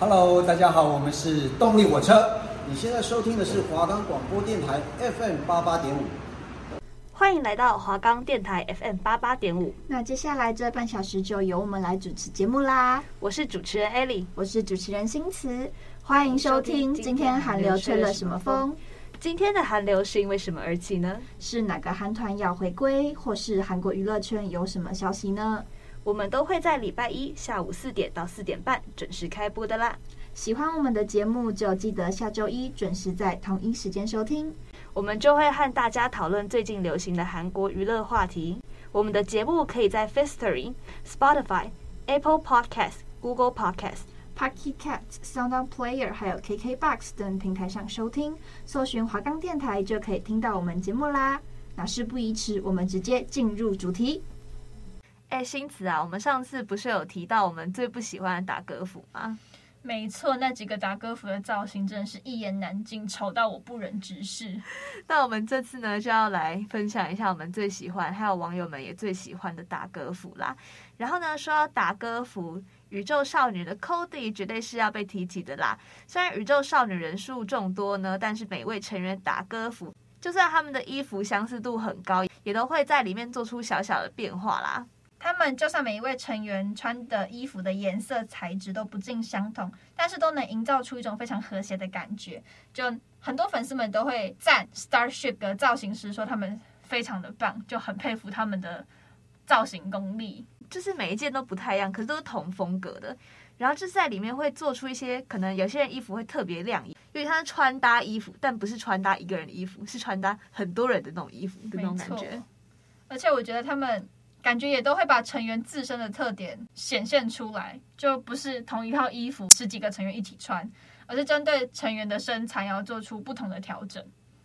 Hello，大家好，我们是动力火车。你现在收听的是华冈广播电台 FM 八八点五。欢迎来到华冈电台 FM 八八点五。那接下来这半小时就由我们来主持节目啦。我是主持人艾莉，我是主持人新慈。欢迎收听。今天韩流吹了什么风？今天的韩流是因为什么而起呢？是哪个韩团要回归，或是韩国娱乐圈有什么消息呢？我们都会在礼拜一下午四点到四点半准时开播的啦。喜欢我们的节目，就记得下周一准时在同一时间收听。我们就会和大家讨论最近流行的韩国娱乐话题。我们的节目可以在 Firstory、Spotify、Apple Podcast、Google Podcast、Pocket Casts、SoundOn Player 还有 KKBox 等平台上收听，搜寻华冈电台就可以听到我们节目啦。那事不宜迟，我们直接进入主题。哎，新子啊，我们上次不是有提到我们最不喜欢的打歌服吗？没错，那几个打歌服的造型真的是一言难尽，丑到我不忍直视。那我们这次呢，就要来分享一下我们最喜欢，还有网友们也最喜欢的打歌服啦。然后呢，说到打歌服，宇宙少女的 Cody 绝对是要被提起的啦。虽然宇宙少女人数众多呢，但是每位成员打歌服，就算他们的衣服相似度很高，也都会在里面做出小小的变化啦。他们就算每一位成员穿的衣服的颜色、材质都不尽相同，但是都能营造出一种非常和谐的感觉。就很多粉丝们都会赞 Starship 的造型师，说他们非常的棒，就很佩服他们的造型功力。就是每一件都不太一样，可是都是同风格的。然后就是在里面会做出一些，可能有些人衣服会特别亮眼，因为他是穿搭衣服，但不是穿搭一个人的衣服，是穿搭很多人的那种衣服的那种感觉。而且我觉得他们。感觉也都会把成员自身的特点显现出来，就不是同一套衣服十几个成员一起穿，而是针对成员的身材要做出不同的调整。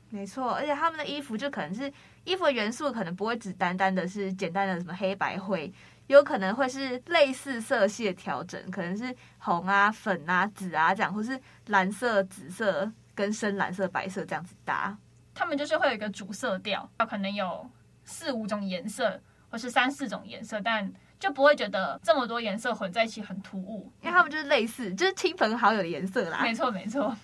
没错，而且他们的衣服就可能是衣服的元素，可能不会只单单的是简单的什么黑白灰，有可能会是类似色系的调整，可能是红啊、粉啊、紫啊这样，或是蓝色、紫色跟深蓝色、白色这样子搭。他们就是会有一个主色调，可能有四五种颜色。或是三四种颜色，但就不会觉得这么多颜色混在一起很突兀，因为他们就是类似，就是亲朋好友的颜色啦。没错，没错。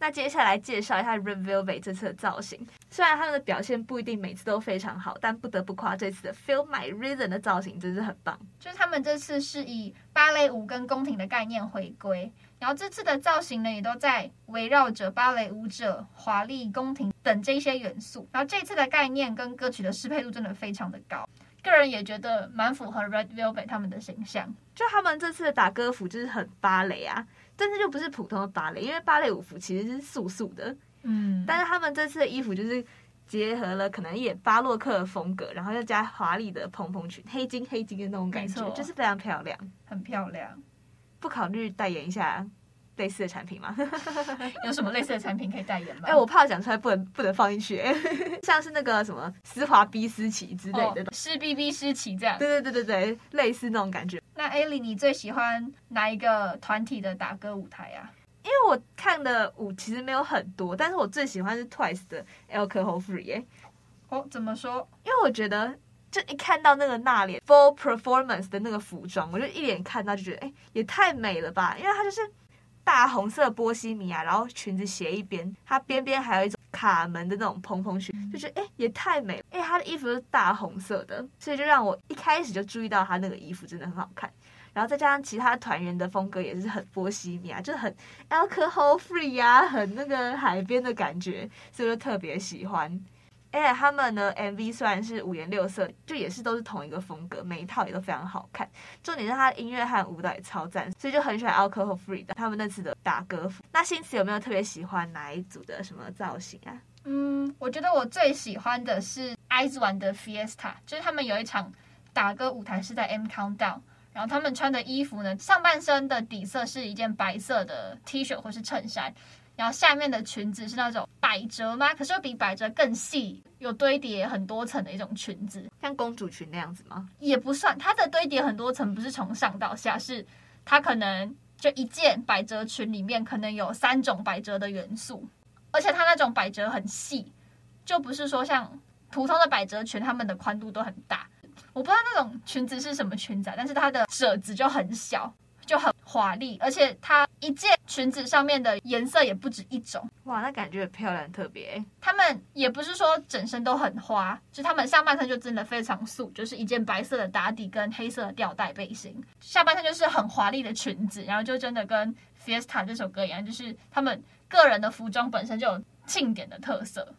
那接下来介绍一下 Red Velvet 这次的造型，虽然他们的表现不一定每次都非常好，但不得不夸这次的 Feel My Rhythm 的造型真是很棒。就是他们这次是以芭蕾舞跟宫廷的概念回归，然后这次的造型呢也都在围绕着芭蕾舞者、华丽宫廷等这些元素，然后这次的概念跟歌曲的适配度真的非常的高。个人也觉得蛮符合 Red Velvet 他们的形象，就他们这次的打歌服就是很芭蕾啊，但是就不是普通的芭蕾，因为芭蕾舞服其实是素素的，嗯，但是他们这次的衣服就是结合了可能一点巴洛克的风格，然后又加华丽的蓬蓬裙，黑金黑金的那种感觉，就是非常漂亮，很漂亮，不考虑代言一下类似的产品吗？有什么类似的产品可以代言吗？哎、欸，我怕讲出来不能不能放进去，像是那个什么丝滑逼思琪之类的，丝逼逼思琪这样。对对对对对，类似那种感觉。那艾莉，你最喜欢哪一个团体的打歌舞台啊？因为我看的舞其实没有很多，但是我最喜欢是 Twice 的 Alcohol Free。哦，怎么说？因为我觉得，就一看到那个娜琏 Full Performance 的那个服装，我就一眼看到就觉得，哎，也太美了吧！因为它就是。大红色波西米亚，然后裙子斜一边，它边边还有一种卡门的那种蓬蓬裙，就觉得哎也太美了。哎，她的衣服是大红色的，所以就让我一开始就注意到她那个衣服真的很好看。然后再加上其他团员的风格也是很波西米亚，就是很 alcohol free 啊，很那个海边的感觉，所以就特别喜欢。哎，他们的 MV 虽然是五颜六色，就也是都是同一个风格，每一套也都非常好看。重点是他的音乐和舞蹈也超赞，所以就很喜欢 Alcohol Free 的他们那次的打歌服。那新慈有没有特别喜欢哪一组的什么造型啊？嗯，我觉得我最喜欢的是 IZ*ONE 的 Fiesta，就是他们有一场打歌舞台是在 M Countdown，然后他们穿的衣服呢，上半身的底色是一件白色的 T 恤或是衬衫。然后下面的裙子是那种百褶吗？可是又比百褶更细，有堆叠很多层的一种裙子，像公主裙那样子吗？也不算，它的堆叠很多层不是从上到下，是它可能就一件百褶裙里面可能有三种百褶的元素，而且它那种百褶很细，就不是说像普通的百褶裙，它们的宽度都很大。我不知道那种裙子是什么裙子啊，但是它的褶子就很小，华丽，而且它一件裙子上面的颜色也不止一种。哇，那感觉很漂亮，特别。他们也不是说整身都很花，就他们上半身就真的非常素，就是一件白色的打底跟黑色的吊带背心，下半身就是很华丽的裙子，然后就真的跟 Fiesta 这首歌一样，就是他们个人的服装本身就有庆典的特色。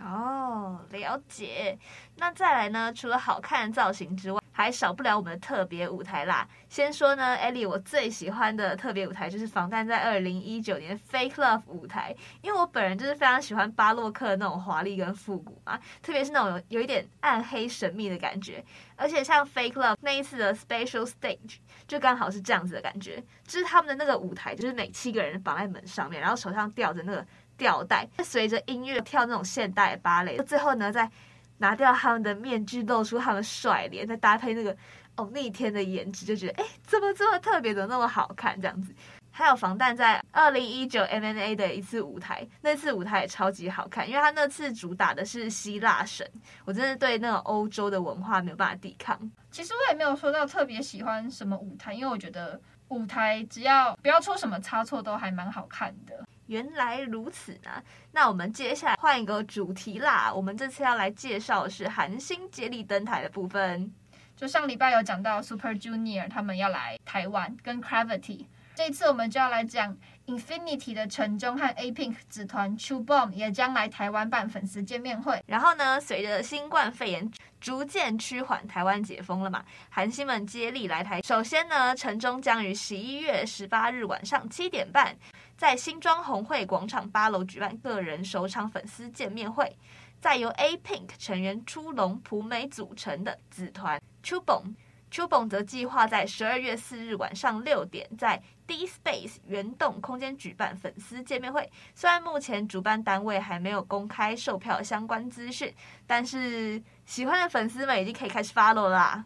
哦，了解。那再来呢？除了好看的造型之外，还少不了我们的特别舞台啦。先说呢，Ellie，我最喜欢的特别舞台就是防弹在二零一九年 Fake Love 舞台，因为我本人就是非常喜欢巴洛克的那种华丽跟复古嘛，特别是那种有有一点暗黑神秘的感觉。而且像 Fake Love 那一次的 Special Stage 就刚好是这样子的感觉，就是他们的那个舞台，就是每七个人绑在门上面，然后手上吊着那个。吊带，随着音乐跳那种现代芭蕾，最后呢，再拿掉他们的面具，露出他们帅脸，再搭配那个哦逆天的颜值，就觉得哎，怎么这么特别的那么好看这样子。还有防弹在二零一九 M N A 的一次舞台，那次舞台也超级好看，因为他那次主打的是希腊神，我真的对那种欧洲的文化没有办法抵抗。其实我也没有说到特别喜欢什么舞台，因为我觉得舞台只要不要出什么差错，都还蛮好看的。原来如此呢，那我们接下来换一个主题啦。我们这次要来介绍的是韩星接力登台的部分。就上礼拜有讲到 Super Junior 他们要来台湾跟 Gravity，这一次我们就要来讲 Infinity 的陈忠和 A Pink 子团 CHUBOM 也将来台湾办粉丝见面会。然后呢，随着新冠肺炎逐渐趋缓，台湾解封了嘛，韩星们接力来台。首先呢，陈忠将于十一月十八日晚上七点半。在新庄红会广场八楼举办个人首场粉丝见面会，再由 A Pink 成员初龙普美组成的子团 Chubong，Chubong 则计划在十二月四日晚上六点在 D Space 原动空间举办粉丝见面会。虽然目前主办单位还没有公开售票相关资讯，但是喜欢的粉丝们已经可以开始 follow 啦。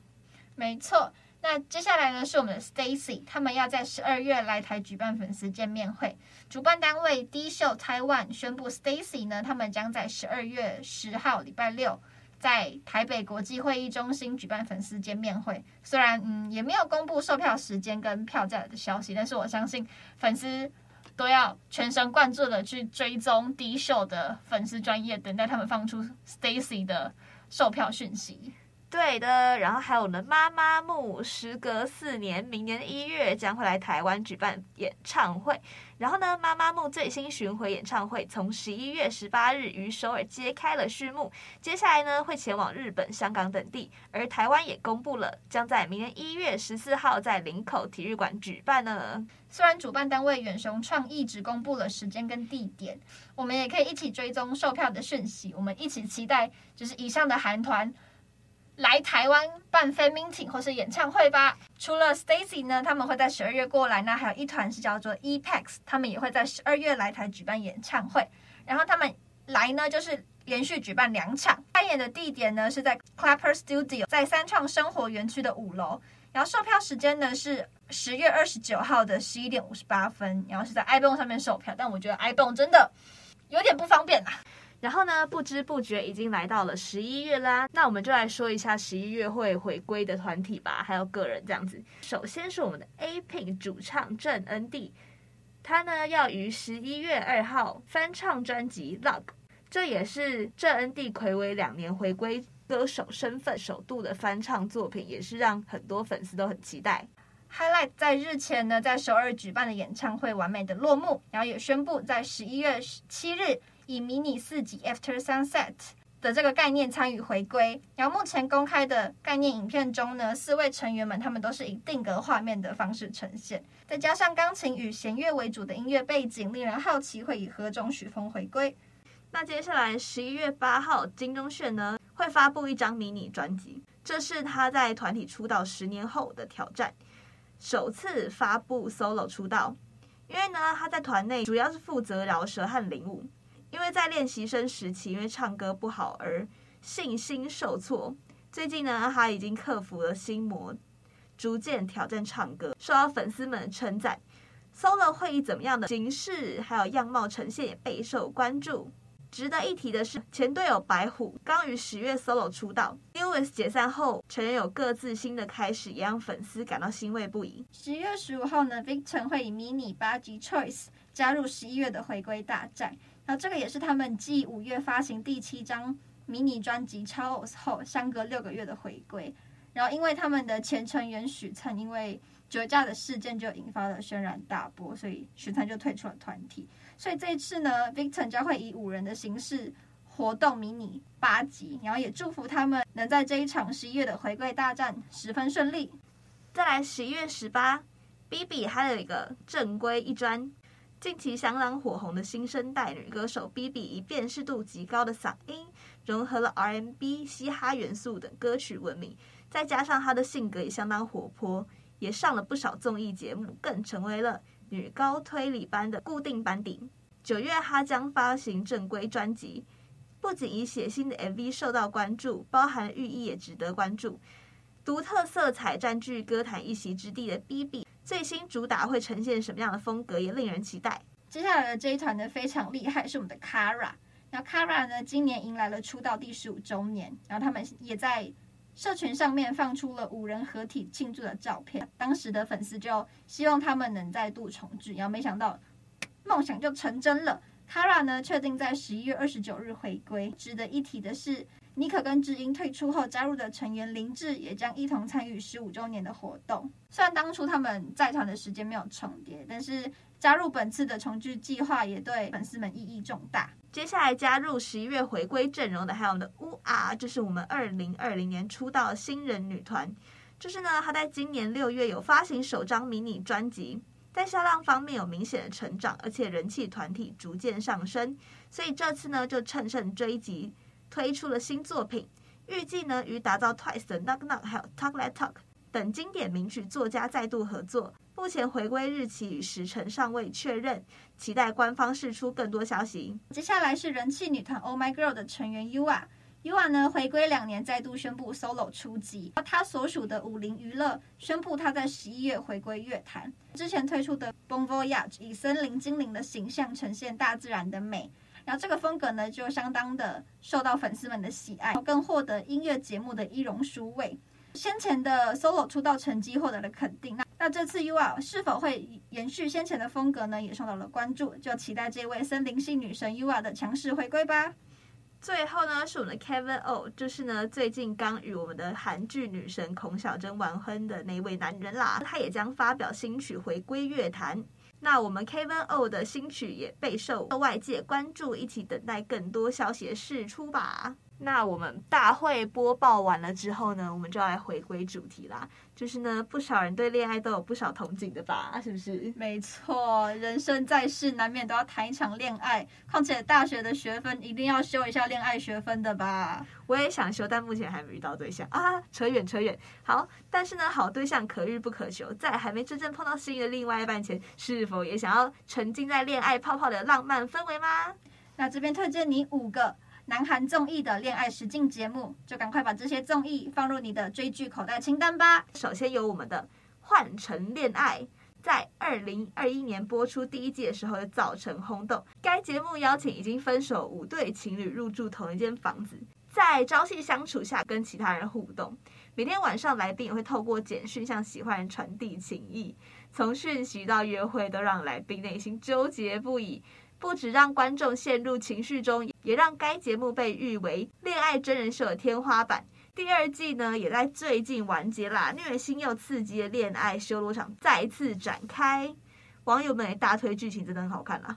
没错。那接下来呢，是我们的 Stacy，他们要在十二月来台举办粉丝见面会。主办单位 D Show Taiwan 宣布，Stacy 呢，他们将在十二月十号礼拜六在台北国际会议中心举办粉丝见面会。虽然嗯也没有公布售票时间跟票价的消息，但是我相信粉丝都要全神贯注的去追踪 D Show 的粉丝专业，等待他们放出 Stacy 的售票讯息。对的，然后还有呢，妈妈木时隔四年，明年一月将会来台湾举办演唱会。然后呢，妈妈木最新巡回演唱会从十一月十八日于首尔揭开了序幕，接下来呢会前往日本、香港等地，而台湾也公布了将在明年一月十四号在林口体育馆举办呢。虽然主办单位远雄创意只公布了时间跟地点，我们也可以一起追踪售票的讯息，我们一起期待就是以上的韩团。来台湾办 fan meeting 或是演唱会吧。除了 Stacy 呢，他们会在十二月过来，那还有一团是叫做 EPEX，他们也会在十二月来台举办演唱会。然后他们来呢，就是连续举办两场。开演的地点呢是在 Clapper Studio，在三创生活园区的五楼。然后售票时间呢是十月二十九号的十一点五十八分。然后是在 ibon 上面售票，但我觉得 ibon 真的有点不方便啦。然后呢，不知不觉已经来到了十一月啦。那我们就来说一下十一月会回归的团体吧，还有个人这样子。首先是我们的 A Pink 主唱郑恩地，他呢要于十一月二号翻唱专辑《Love》，这也是郑恩地睽违两年回归歌手身份首度的翻唱作品，也是让很多粉丝都很期待。Highlight 在日前呢，在首尔举办的演唱会完美的落幕，然后也宣布在十一月七日。以迷你四辑 After Sunset 的这个概念参与回归，然后目前公开的概念影片中呢，四位成员们他们都是以定格画面的方式呈现，再加上钢琴与弦乐为主的音乐背景，令人好奇会以何种曲风回归。那接下来十一月八号，金钟铉呢会发布一张迷你专辑，这是他在团体出道十年后的挑战，首次发布 solo 出道，因为呢他在团内主要是负责饶舌和领舞。因为在练习生时期，因为唱歌不好而信心受挫。最近呢，他已经克服了心魔，逐渐挑战唱歌，受到粉丝们的称赞。Solo 会以怎么样的形式还有样貌呈现也备受关注。值得一提的是，前队友白虎刚于十月 solo 出道，Lewis 解散后，成员有各自新的开始，也让粉丝感到欣慰不已。十月十五号呢，Victor 会以迷你八辑 Choice 加入十一月的回归大战，然后这个也是他们继五月发行第七张迷你专辑 Chaos 后，相隔六个月的回归。然后因为他们的前成员许灿因为酒驾的事件就引发了轩然大波，所以许灿就退出了团体。所以这一次呢，Victor 将会以五人的形式活动迷你八辑，然后也祝福他们能在这一场十一月的回归大战十分顺利。再来十一月十八，BB 还有一个正规一专，近期相当火红的新生代女歌手 B.B. 以辨识度极高的嗓音，融合了 R&B、嘻哈元素等歌曲闻名，再加上她的性格也相当活泼，也上了不少综艺节目，更成为了。女高推理班的固定班底。九月，她将发行正规专辑，不仅以血腥的 MV 受到关注，包含寓意也值得关注。独特色彩占据歌坛一席之地的 B.B. 最新主打会呈现什么样的风格，也令人期待。接下来的这一团呢，非常厉害，是我们的 Kara。那 Kara 呢，今年迎来了出道第十五周年，然后他们也在。社群上面放出了五人合体庆祝的照片，当时的粉丝就希望他们能再度重聚，然后没想到梦想就成真了。Kara 呢，确定在十一月二十九日回归。值得一提的是，妮可跟智英退出后加入的成员林志也将一同参与十五周年的活动。虽然当初他们在团的时间没有重叠，但是加入本次的重聚计划也对粉丝们意义重大。接下来加入十一月回归阵容的还有我们的乌啊，这是我们二零二零年出道的新人女团。就是呢，她在今年六月有发行首张迷你专辑，在销量方面有明显的成长，而且人气团体逐渐上升。所以这次呢，就乘胜追击，推出了新作品。预计呢，与打造 Twice 的 Knock Knock 还有 Talk That Talk 等经典名曲作家再度合作。目前回归日期与时程尚未确认，期待官方释出更多消息。接下来是人气女团 Oh My Girl 的成员 Yua。u a 呢回归两年再度宣布 solo 出击。她所属的五菱娱乐宣布她在十一月回归乐坛。之前推出的 Bon Voyage 以森林精灵的形象呈现大自然的美，然后这个风格呢就相当的受到粉丝们的喜爱，更获得音乐节目的一荣书位。先前的 solo 出道成绩获得了肯定，那那这次 Yua 是否会延续先前的风格呢？也受到了关注，就期待这位森林系女神 Yua 的强势回归吧。最后呢，是我们的 Kevin O，就是呢最近刚与我们的韩剧女神孔晓真完婚的那位男人啦，他也将发表新曲回归乐坛。那我们 Kevin O 的新曲也备受外界关注，一起等待更多消息的释出吧。那我们大会播报完了之后呢，我们就要来回归主题啦。就是呢，不少人对恋爱都有不少憧憬的吧？是不是？没错，人生在世难免都要谈一场恋爱，况且大学的学分一定要修一下恋爱学分的吧？我也想修，但目前还没遇到对象啊。扯远扯远。好，但是呢，好对象可遇不可求，在还没真正碰到心仪的另外一半前，是否也想要沉浸在恋爱泡泡的浪漫氛围吗？那这边推荐你五个。南韩综艺的恋爱实境节目，就赶快把这些综艺放入你的追剧口袋清单吧。首先有我们的《换乘恋爱》，在二零二一年播出第一季的时候就造成轰动。该节目邀请已经分手五对情侣入住同一间房子，在朝夕相处下跟其他人互动。每天晚上来宾也会透过简讯向喜欢人传递情意，从讯息到约会都让来宾内心纠结不已。不止让观众陷入情绪中，也让该节目被誉为恋爱真人秀的天花板。第二季呢，也在最近完结啦，虐心又刺激的恋爱修罗场再次展开。网友们也大推剧情，真的很好看啦。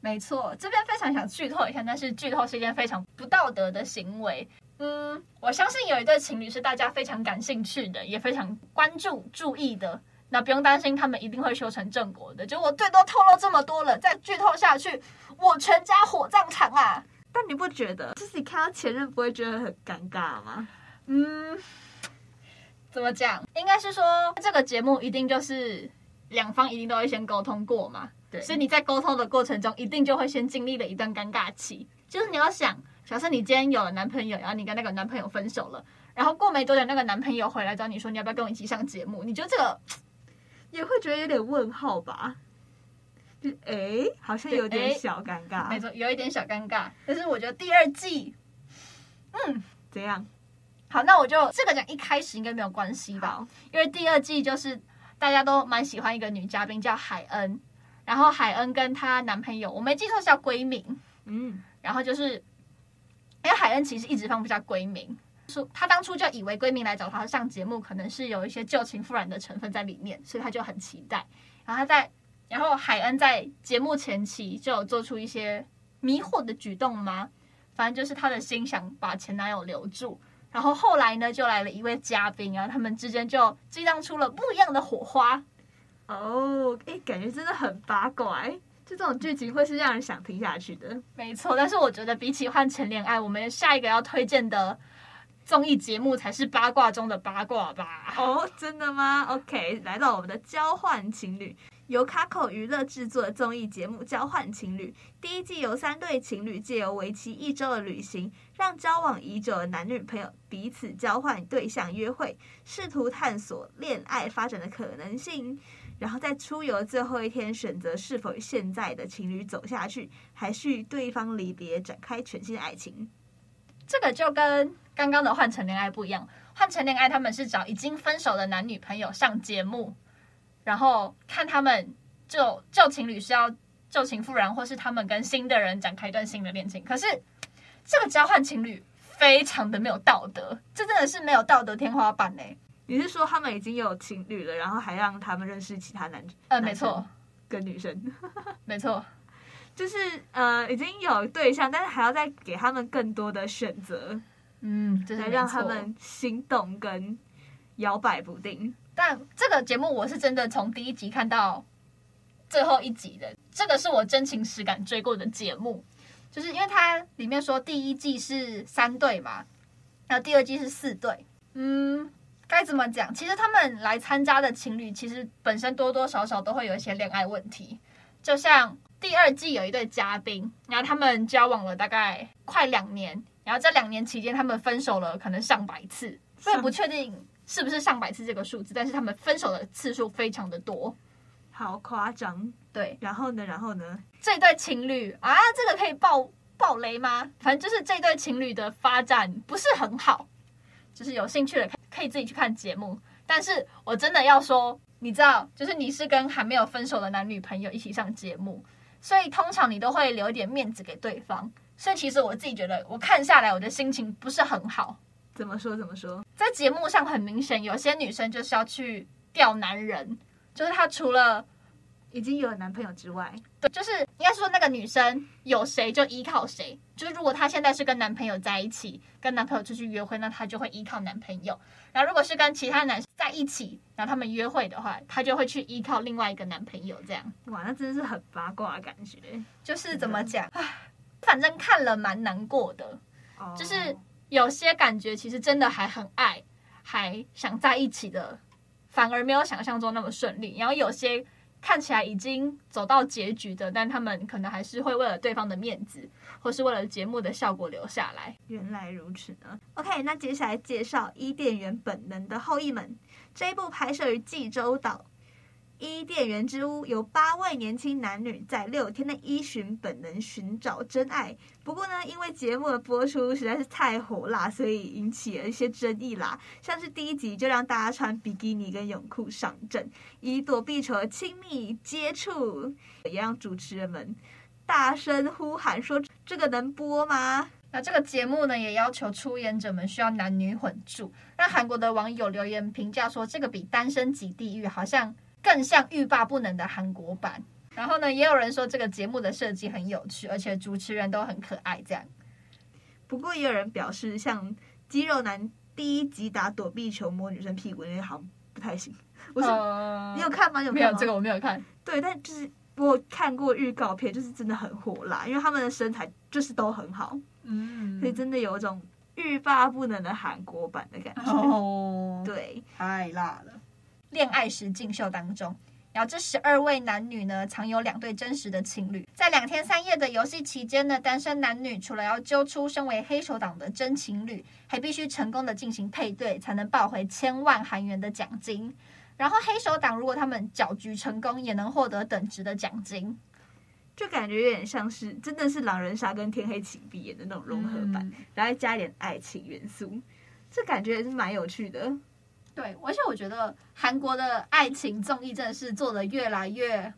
没错，这边非常想剧透一下，但是剧透是一件非常不道德的行为。嗯，我相信有一对情侣是大家非常感兴趣的，也非常关注、注意的。那不用担心，他们一定会修成正果的。就我最多透露这么多了，再剧透下去，我全家火葬场啊！但你不觉得，就是你看到前任不会觉得很尴尬吗？嗯，怎么讲？应该是说这个节目一定就是两方一定都会先沟通过嘛。对。所以你在沟通的过程中，一定就会先经历了一段尴尬期。就是你要想，假设你今天有了男朋友，然后你跟那个男朋友分手了，然后过没多久，那个男朋友回来找你说，你要不要跟我一起上节目？你觉得这个？也会觉得有点问号吧，就哎，好像有点小尴尬。没错，有一点小尴尬。但是我觉得第二季，嗯，怎样？好，那我就这个讲一开始应该没有关系吧？因为第二季就是大家都蛮喜欢一个女嘉宾叫海恩，然后海恩跟她男朋友，我没记错是叫归明，嗯，然后就是因为海恩其实一直放不下归明，说她当初就以为闺蜜来找她上节目，可能是有一些旧情复燃的成分在里面，所以她就很期待。然后她在，然后海恩在节目前期就有做出一些迷惑的举动吗？反正就是她的心想把前男友留住。然后后来呢，就来了一位嘉宾，然后他们之间就激荡出了不一样的火花。哦，哎，感觉真的很八卦，哎，就这种剧情会是让人想听下去的。没错，但是我觉得比起换成恋爱，我们下一个要推荐的综艺节目才是八卦中的八卦吧？哦，真的吗？OK，来到我们的交换情侣。由卡口娱乐制作的综艺节目《交换情侣》，第一季由三对情侣借由为期一周的旅行，让交往已久的男女朋友彼此交换对象约会，试图探索恋爱发展的可能性。然后在出游最后一天，选择是否与现在的情侣走下去，还是与对方离别，展开全新的爱情。这个就跟刚刚的换成恋爱不一样，换成恋爱他们是找已经分手的男女朋友上节目。然后看他们旧旧情侣是要旧情复燃，或是他们跟新的人展开一段新的恋情。可是这个交换情侣非常的没有道德，这真的是没有道德天花板呢。你是说他们已经有情侣了，然后还让他们认识其他男？呃，没错，跟女生，没错，就是呃已经有对象，但是还要再给他们更多的选择，嗯，来让他们心动跟摇摆不定。但这个节目我是真的从第一集看到最后一集的，这个是我真情实感追过的节目，就是因为它里面说第一季是三对嘛，然后第二季是四对，嗯，该怎么讲？其实他们来参加的情侣，其实本身多多少少都会有一些恋爱问题，就像第二季有一对嘉宾，然后他们交往了大概快两年，然后这两年期间他们分手了可能上百次，所以不确定。是不是上百次这个数字？但是他们分手的次数非常的多，好夸张。对，然后呢？然后呢？这对情侣啊，这个可以爆爆雷吗？反正就是这对情侣的发展不是很好，就是有兴趣的可以自己去看节目。但是我真的要说，你知道，就是你是跟还没有分手的男女朋友一起上节目，所以通常你都会留一点面子给对方。所以其实我自己觉得，我看下来我的心情不是很好。怎么说？怎么说？在节目上很明显，有些女生就是要去钓男人，就是她除了已经有了男朋友之外，对，就是应该说那个女生有谁就依靠谁。就是如果她现在是跟男朋友在一起，跟男朋友出去约会，那她就会依靠男朋友；然后如果是跟其他男生在一起，然后他们约会的话，她就会去依靠另外一个男朋友。这样，哇，那真的是很八卦的感觉。就是怎么讲？唉，反正看了蛮难过的，哦，就是。有些感觉其实真的还很爱，还想在一起的，反而没有想象中那么顺利。然后有些看起来已经走到结局的，但他们可能还是会为了对方的面子，或是为了节目的效果留下来。原来如此呢。OK，那接下来介绍《伊甸园本能的后裔们》这一部拍摄于济州岛。伊甸园之屋由八位年轻男女在六天内依循本能寻找真爱。不过呢，因为节目的播出实在是太火辣，所以引起了一些争议啦。像是第一集就让大家穿比基尼跟泳裤上阵，以躲避球亲密接触，也让主持人们大声呼喊说：“这个能播吗？”那这个节目呢，也要求出演者们需要男女混住，让韩国的网友留言评价说：“这个比《单身即地狱》好像。”更像欲罢不能的韩国版，然后呢，也有人说这个节目的设计很有趣，而且主持人都很可爱。这样，不过也有人表示，像肌肉男第一集打躲避球摸女生屁股那个好像不太行。我说、呃、你有看吗？有？没有这个我没有看。对，但就是我看过预告片，就是真的很火辣，因为他们的身材就是都很好，嗯，所以真的有一种欲罢不能的韩国版的感觉。哦，对，太辣了。恋爱实境秀当中，然后这十二位男女呢，藏有两对真实的情侣。在两天三夜的游戏期间呢，单身男女除了要揪出身为黑手党的真情侣，还必须成功的进行配对，才能抱回千万韩元的奖金。然后黑手党如果他们搅局成功，也能获得等值的奖金。就感觉有点像是真的是狼人杀跟天黑请闭眼的那种融合版，嗯、然后加一点爱情元素，这感觉也是蛮有趣的。对，而且我觉得韩国的爱情综艺真的是做的越来越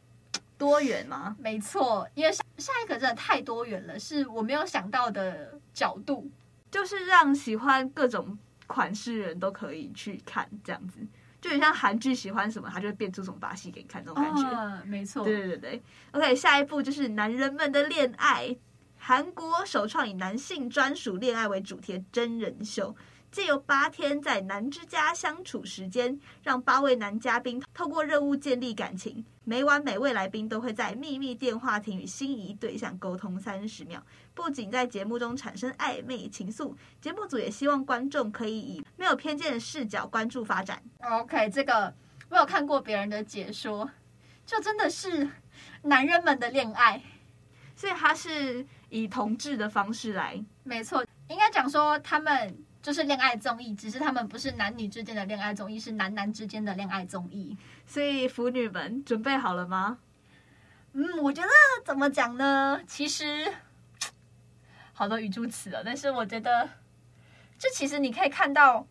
多元嘛。没错，因为下下一个真的太多元了，是我没有想到的角度，就是让喜欢各种款式人都可以去看这样子。就很像韩剧喜欢什么，他就会变出什么把戏给你看那种感觉。啊、没错，对对对 OK，下一步就是男人们的恋爱，韩国首创以男性专属恋爱为主题的真人秀。借由八天在男之家相处时间，让八位男嘉宾透过任务建立感情。每晚每位来宾都会在秘密电话亭与心仪对象沟通三十秒，不仅在节目中产生暧昧情愫，节目组也希望观众可以以没有偏见的视角关注发展。OK，这个我有看过别人的解说，就真的是男人们的恋爱，所以他是以同志的方式来。没错，应该讲说他们。就是恋爱综艺，只是他们不是男女之间的恋爱综艺，是男男之间的恋爱综艺。所以腐女们准备好了吗？嗯，我觉得怎么讲呢？其实好多语助词了，但是我觉得，这其实你可以看到，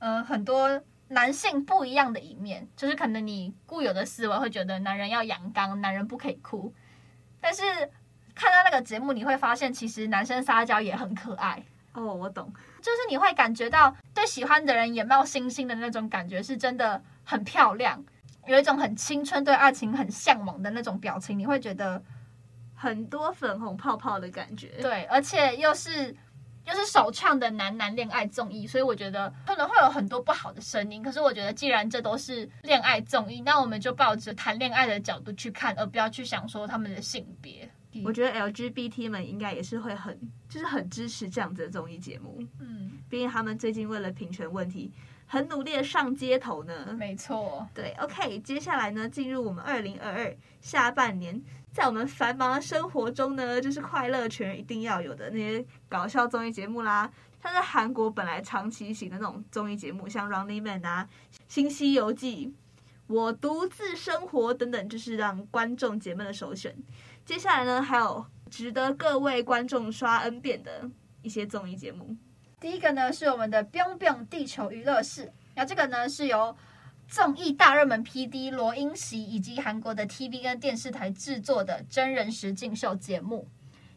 嗯、呃，很多男性不一样的一面。就是可能你固有的思维会觉得男人要阳刚，男人不可以哭，但是看到那个节目，你会发现其实男生撒娇也很可爱。哦，我懂。就是你会感觉到对喜欢的人眼冒星星的那种感觉，是真的很漂亮，有一种很青春、对爱情很向往的那种表情，你会觉得很多粉红泡泡的感觉。对，而且又是又是首创的男男恋爱综艺，所以我觉得可能会有很多不好的声音。可是我觉得，既然这都是恋爱综艺，那我们就抱着谈恋爱的角度去看，而不要去想说他们的性别。我觉得 LGBT 们应该也是会很，就是很支持这样子的综艺节目。嗯，毕竟他们最近为了平权问题，很努力的上街头呢。没错，对，OK，接下来呢，进入我们二零二二下半年，在我们繁忙的生活中呢，就是快乐全一定要有的那些搞笑综艺节目啦。像是韩国本来长期型的那种综艺节目，像《Running Man》啊，《新西游记》、《我独自生活》等等，就是让观众解闷的首选。接下来呢，还有值得各位观众刷 N 遍的一些综艺节目。第一个呢是我们的《Bion Bion 地球娱乐室》，然后这个呢是由综艺大热门 PD 罗英席以及韩国的 TV 跟电视台制作的真人实境秀节目。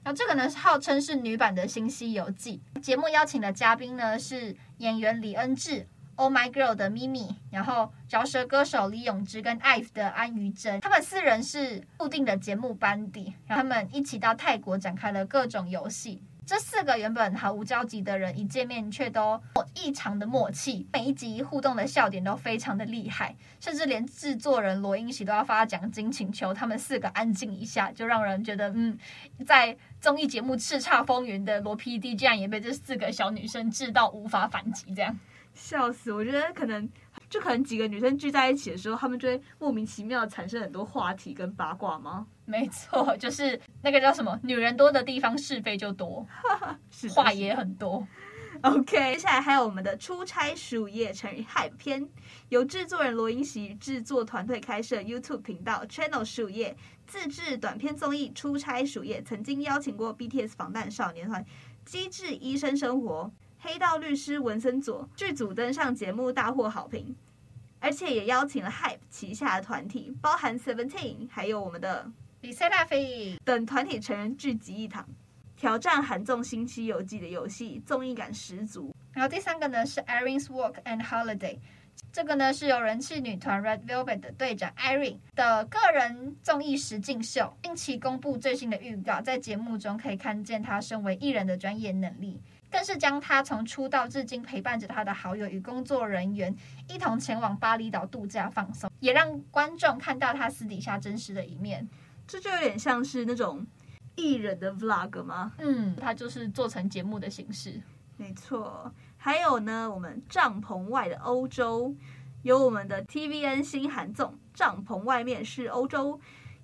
然后这个呢号称是女版的《新西游记》。节目邀请的嘉宾呢是演员李恩智。Oh My Girl 的咪咪，然后饶舌歌手李永芝跟 IVE 的安于真，他们四人是固定的节目班底，他们一起到泰国展开了各种游戏。这四个原本毫无交集的人，一见面却都异常的默契，每一集互动的笑点都非常的厉害，甚至连制作人罗英喜都要发奖金请求他们四个安静一下，就让人觉得，嗯，在综艺节目叱咤风云的罗 PD 竟然也被这四个小女生治到无法反击，这样。笑死！我觉得可能就可能几个女生聚在一起的时候，她们就会莫名其妙产生很多话题跟八卦吗？没错，就是那个叫什么“女人多的地方是非就多 ”，是话也很多。OK，接下来还有我们的出差鼠夜成语 Hype 篇，由制作人罗英席与制作团队开设 YouTube 频道 Channel 鼠夜，自制短片综艺《出差鼠夜》，曾经邀请过 BTS 防弹少年团、机智医生生活。黑道律师文森佐剧组登上节目大获好评，而且也邀请了 Hype 旗下的团体，包含 Seventeen，还有我们的 LE SSERAFIM 等团体成员聚集一堂，挑战韩综《新西游记》的游戏，综艺感十足。然后第三个呢是 Irene's Walk and Holiday，这个呢是由人气女团 Red Velvet 的队长 Irene 的个人综艺实境秀，近期公布最新的预告，在节目中可以看见她身为艺人的专业能力。更是将他从出道至今陪伴着他的好友与工作人员一同前往巴厘岛度假放松，也让观众看到他私底下真实的一面。这就有点像是那种艺人的 vlog 吗？嗯，他就是做成节目的形式。没错。还有呢，我们帐篷外的欧洲，有我们的 TVN 新韩综《帐篷外面是欧洲》，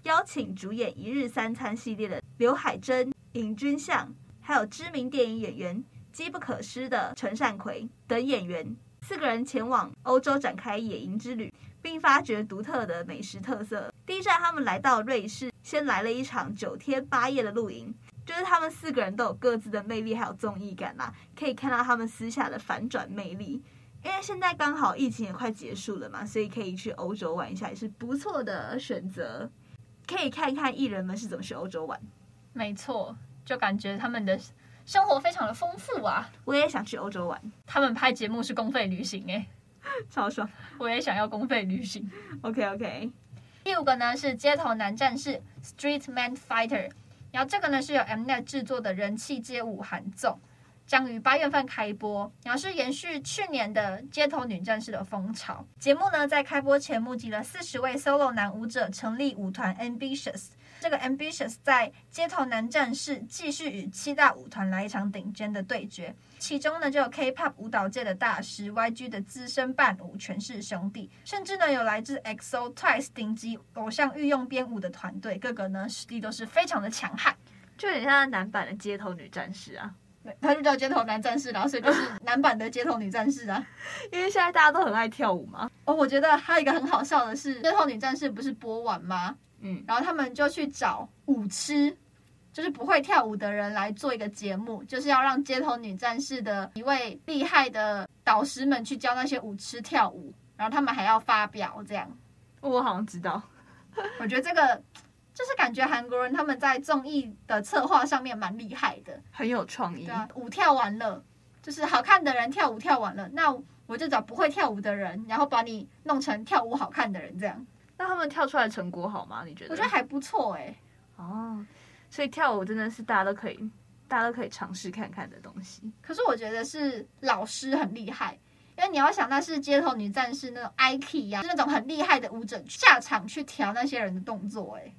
邀请主演《一日三餐》系列的刘海珍、尹君相，还有知名电影演员。机不可失的陈善奎等演员，四个人前往欧洲展开野营之旅，并发掘独特的美食特色。第一站，他们来到瑞士，先来了一场九天八夜的露营。就是他们四个人都有各自的魅力，还有综艺感嘛，可以看到他们私下的反转魅力。因为现在刚好疫情也快结束了嘛，所以可以去欧洲玩一下，也是不错的选择。可以看一看艺人们是怎么去欧洲玩。没错，就感觉他们的生活非常的丰富啊！我也想去欧洲玩。他们拍节目是公费旅行诶，超爽！我也想要公费旅行。OK OK。第五个呢是街头男战士 Street Man Fighter。然后这个呢是由 Mnet 制作的人气街舞韩综，将于八月份开播。然后是延续去年的街头女战士的风潮。节目呢在开播前募集了四十位 solo 男舞者，成立舞团 Ambitious。这个 Ambitious 在街头男战士继续与七大舞团来一场顶尖的对决。其中呢就有 K-pop 舞蹈界的大师 YG 的资深伴舞权势兄弟，甚至呢有来自 EXO、Twice 顶级偶像御用编舞的团队，个个呢实力都是非常的强悍，就有点像男版的街头女战士啊。他就叫街头男战士，然后所以就是男版的街头女战士啊。因为现在大家都很爱跳舞嘛。哦，我觉得还有一个很好笑的是，街头女战士不是播完吗？嗯，然后他们就去找舞痴。就是不会跳舞的人来做一个节目，就是要让街头女战士的一位厉害的导师们去教那些舞痴跳舞，然后他们还要发表这样。我好像知道，我觉得这个就是感觉韩国人他们在综艺的策划上面蛮厉害的，很有创意。对啊，舞跳完了，就是好看的人跳舞跳完了，那我就找不会跳舞的人，然后把你弄成跳舞好看的人，这样。那他们跳出来的成果好吗？你觉得？我觉得还不错哎、欸。哦。所以跳舞真的是大家都可以，大家都可以尝试看看的东西。可是我觉得是老师很厉害，因为你要想那是街头女战士那种 IKE 呀，是那种很厉害的舞者下场去调那些人的动作。哎，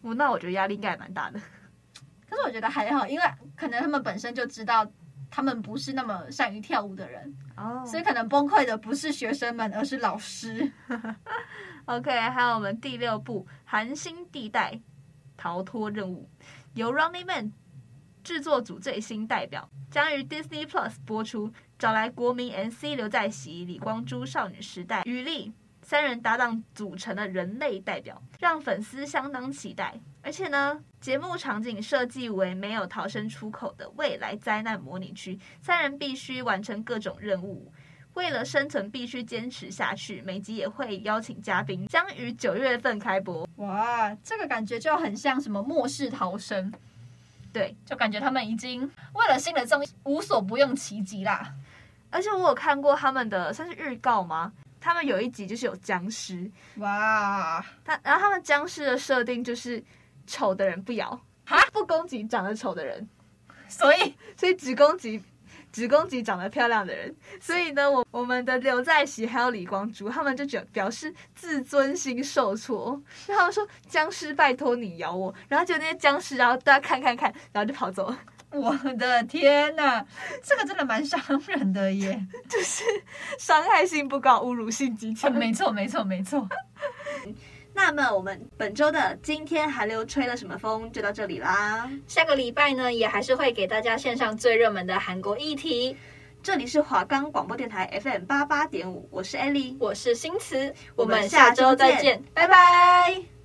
我那我觉得压力应该还蛮大的。可是我觉得还好，因为可能他们本身就知道他们不是那么善于跳舞的人，哦，所以可能崩溃的不是学生们，而是老师。OK，还有我们第六部《寒星地带》。逃脱任务由 Running Man 制作组最新代表将于 Disney Plus 播出，找来国民 MC 刘在锡、李光洙、少女时代、雨莉三人搭档组成的人类代表，让粉丝相当期待。而且呢，节目场景设计为没有逃生出口的未来灾难模拟区，三人必须完成各种任务。为了生存，必须坚持下去。每集也会邀请嘉宾，将于九月份开播。哇，这个感觉就很像什么末世逃生，对，就感觉他们已经为了新的综艺无所不用其极啦。而且我有看过他们的算是预告吗？他们有一集就是有僵尸，哇，他然后他们僵尸的设定就是丑的人不咬，哈，不攻击长得丑的人，所以？所以只攻击。只攻击长得漂亮的人，所以呢，我我们的刘在熙还有李光洙，他们就表表示自尊心受挫，然后说僵尸拜托你咬我，然后就那些僵尸，然后大家看看看，然后就跑走了。我的天呐，这个真的蛮伤人的耶，就是伤害性不高，侮辱性极强。没错，没错，没错。那么我们本周的今天韩流吹了什么风就到这里啦。下个礼拜呢，也还是会给大家献上最热门的韩国议题。这里是华冈广播电台 FM 八八点五，我是艾莉，我是新慈，我们下周再见，拜拜。